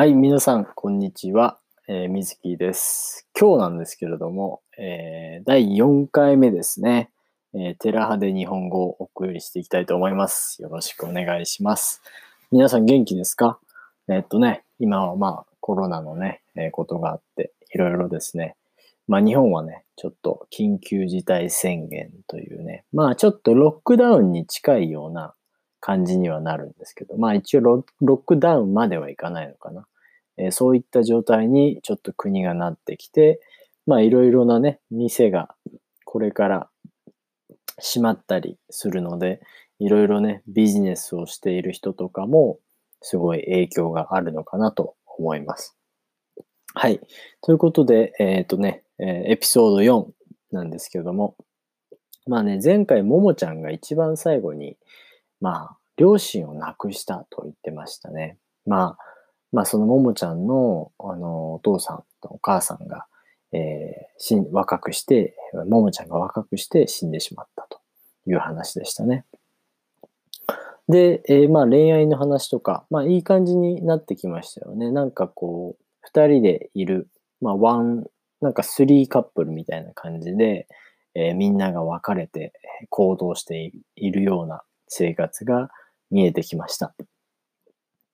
はい、皆さん、こんにちは。えー、みずきです。今日なんですけれども、えー第4回目ですね。えーテラハで日本語をお送りしていきたいと思います。よろしくお願いします。皆さん元気ですか？えーっとね、今はまあコロナのね、えーことがあって、いろいろですね。まあ日本はね、ちょっと緊急事態宣言というね、まあちょっとロックダウンに近いような感じにはなるんですけど、まあ一応ロロックダウンまではいかないのかな。えーそういった状態にちょっと国がなってきて、まあいろいろなね、店がこれから閉まったりするので、いろいろね、ビジネスをしている人とかもすごい影響があるのかなと思います。はい。ということで、えっ、とね、えエピソード4なんですけども、まあね、前回ももちゃんが一番最後に、まあ、両親を亡くしたと言ってましたね。まあ、まあそのももちゃんの、あの、お父さんとお母さんが、えー死ん若くして、ももちゃんが若くして死んでしまったという話でしたね。で、えーまあ恋愛の話とか、まあいい感じになってきましたよね。なんかこう、二人でいる、まあワン、なんかスリーカップルみたいな感じで、えーみんなが分かれて行動しているような生活が見えてきました。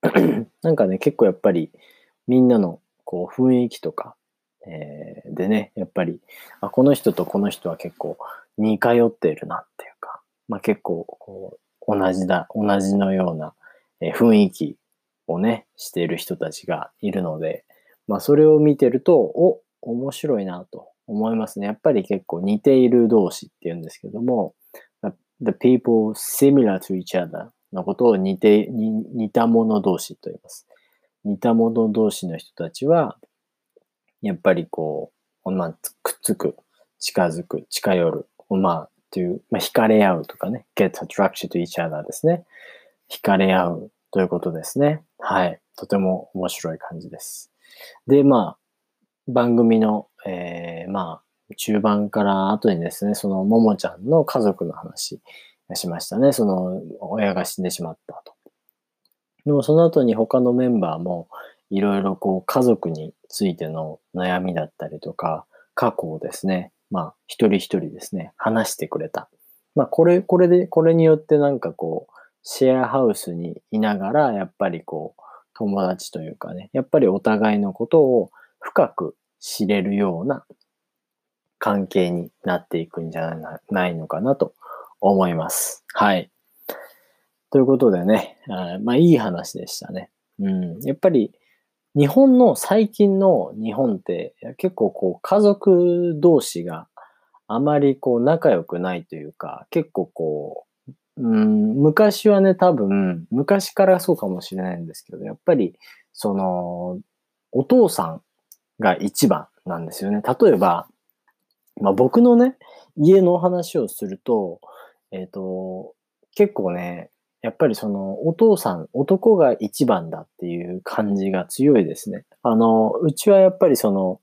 なんかね、結構やっぱりみんなのこう雰囲気とか、えーでね、やっぱりあ、この人とこの人は結構似通っているなっていうか、まあ結構こう同じだ、同じのような、えー雰囲気をね、している人たちがいるので、まあそれを見てると、お、面白いなと思いますね。やっぱり結構似ている同士っていうんですけども、the people similar to each other のことを似て、似た者同士と言います。似た者同士の人たちは、やっぱりこう、まあ、くっつく、近づく、近寄る、まあ、という、まあ、惹かれ合うとかね、get attracted to each other ですね。惹かれ合うということですね。はい。とても面白い感じです。で、まあ、番組の、えー、まあ、中盤から後にですね、そのももちゃんの家族の話がしましたね。その親が死んでしまったと。でもその後に他のメンバーもいろいろこう家族についての悩みだったりとか、過去をですね、まあ一人一人ですね、話してくれた。まあこれ、これで、これによってなんかこう、シェアハウスにいながら、やっぱりこう、友達というかね、やっぱりお互いのことを深く知れるような関係になっていくんじゃないのかなと思います。はい。ということでね、あまあいい話でしたね。うん。やっぱり日本の最近の日本って結構こう家族同士があまりこう仲良くないというか、結構こう、うん、昔はね、多分、昔からそうかもしれないんですけど、やっぱり、その、お父さんが一番なんですよね。例えば、まあ僕のね、家のお話をすると、えっ、と、結構ね、やっぱりそのお父さん、男が一番だっていう感じが強いですね。あの、うちはやっぱりその、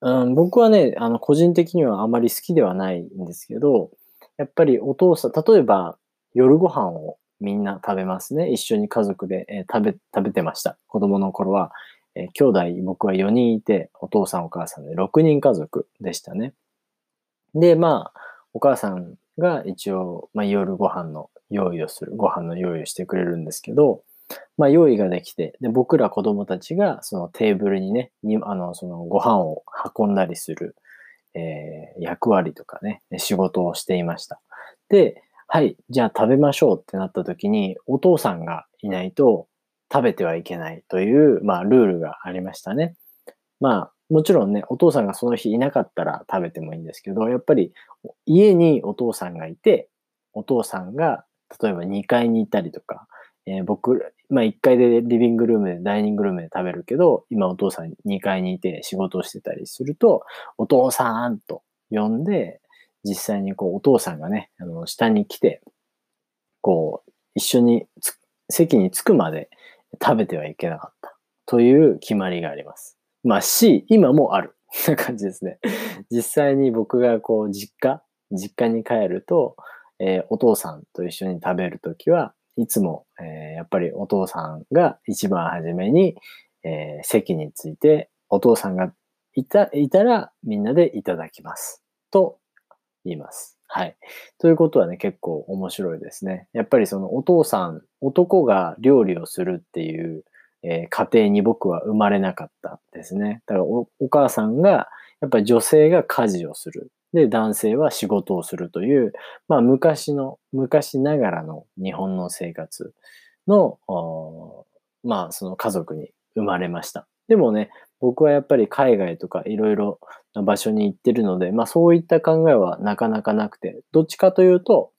うん、僕はね、あの、個人的にはあまり好きではないんですけど、やっぱりお父さん、例えば夜ご飯をみんな食べますね。一緒に家族で、えー食べ、食べてました。子供の頃は、えー兄弟、僕は4人いて、お父さんお母さんで6人家族でしたね。で、まあ、お母さんが一応、まあ、夜ご飯の用意をする、ご飯の用意をしてくれるんですけど、まあ、用意ができて、で、僕ら子供たちが、そのテーブルにね、に、あの、そのご飯を運んだりする、えー役割とかね、仕事をしていました。で、はい、じゃあ食べましょうってなった時に、お父さんがいないと食べてはいけないという、まあ、ルールがありましたね。まあ、もちろんね、お父さんがその日いなかったら食べてもいいんですけど、やっぱり家にお父さんがいて、お父さんが例えば2階にいたりとか、えー僕、まあ1階でリビングルームでダイニングルームで食べるけど、今お父さん2階にいて仕事をしてたりすると、お父さんと呼んで、実際にこうお父さんがね、あの下に来て、こう一緒につ席に着くまで食べてはいけなかったという決まりがあります。まあ C、今もある。な感じですね。実際に僕がこう実家、実家に帰ると、えーお父さんと一緒に食べるときは、いつも、えーやっぱりお父さんが一番初めに、えー席について、お父さんがいた、いたらみんなでいただきます。と言います。はい。ということはね、結構面白いですね。やっぱりそのお父さん、男が料理をするっていう、えー家庭に僕は生まれなかったですね。だからお母さんが、やっぱり女性が家事をする。で、男性は仕事をするという、まあ昔の、昔ながらの日本の生活の、まあその家族に生まれました。でもね、僕はやっぱり海外とかいろいろな場所に行ってるので、まあそういった考えはなかなかなくて、どっちかというと、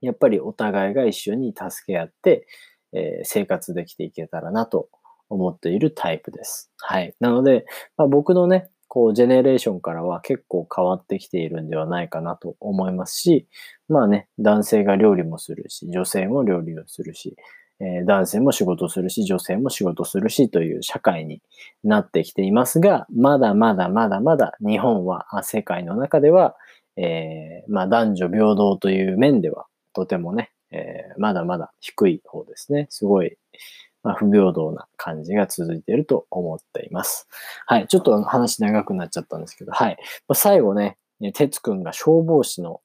やっぱりお互いが一緒に助け合って、えー生活できていけたらなと思っているタイプです。はい。なので、まあ、僕のね、こう、ジェネレーションからは結構変わってきているんではないかなと思いますし、まあね、男性が料理もするし、女性も料理をするし、え男性も仕事するし、女性も仕事するしという社会になってきていますが、まだまだまだまだ日本は、世界の中では、えーまあ男女平等という面では、とてもね、えーまだまだ低い方ですね。すごい、まあ、不平等な感じが続いていると思っています。はい。ちょっと話長くなっちゃったんですけど、はい。ま、最後ね、哲くんが消防士の、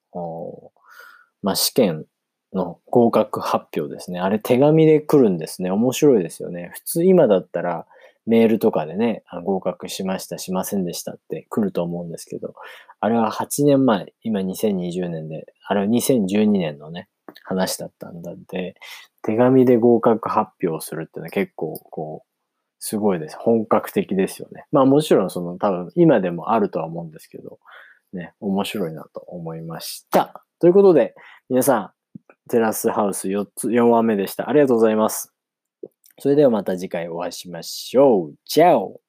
まあ、試験の合格発表ですね。あれ手紙で来るんですね。面白いですよね。普通今だったらメールとかでね、合格しました、しませんでしたって来ると思うんですけど、あれは8年前、今2020年で、あれは2012年のね、話だったんだって、手紙で合格発表するってのは結構、こう、すごいです。本格的ですよね。まあもちろんその多分今でもあるとは思うんですけど、ね、面白いなと思いました。ということで、皆さん、テラスハウス4つ、4話目でした。ありがとうございます。それではまた次回お会いしましょう。チャオ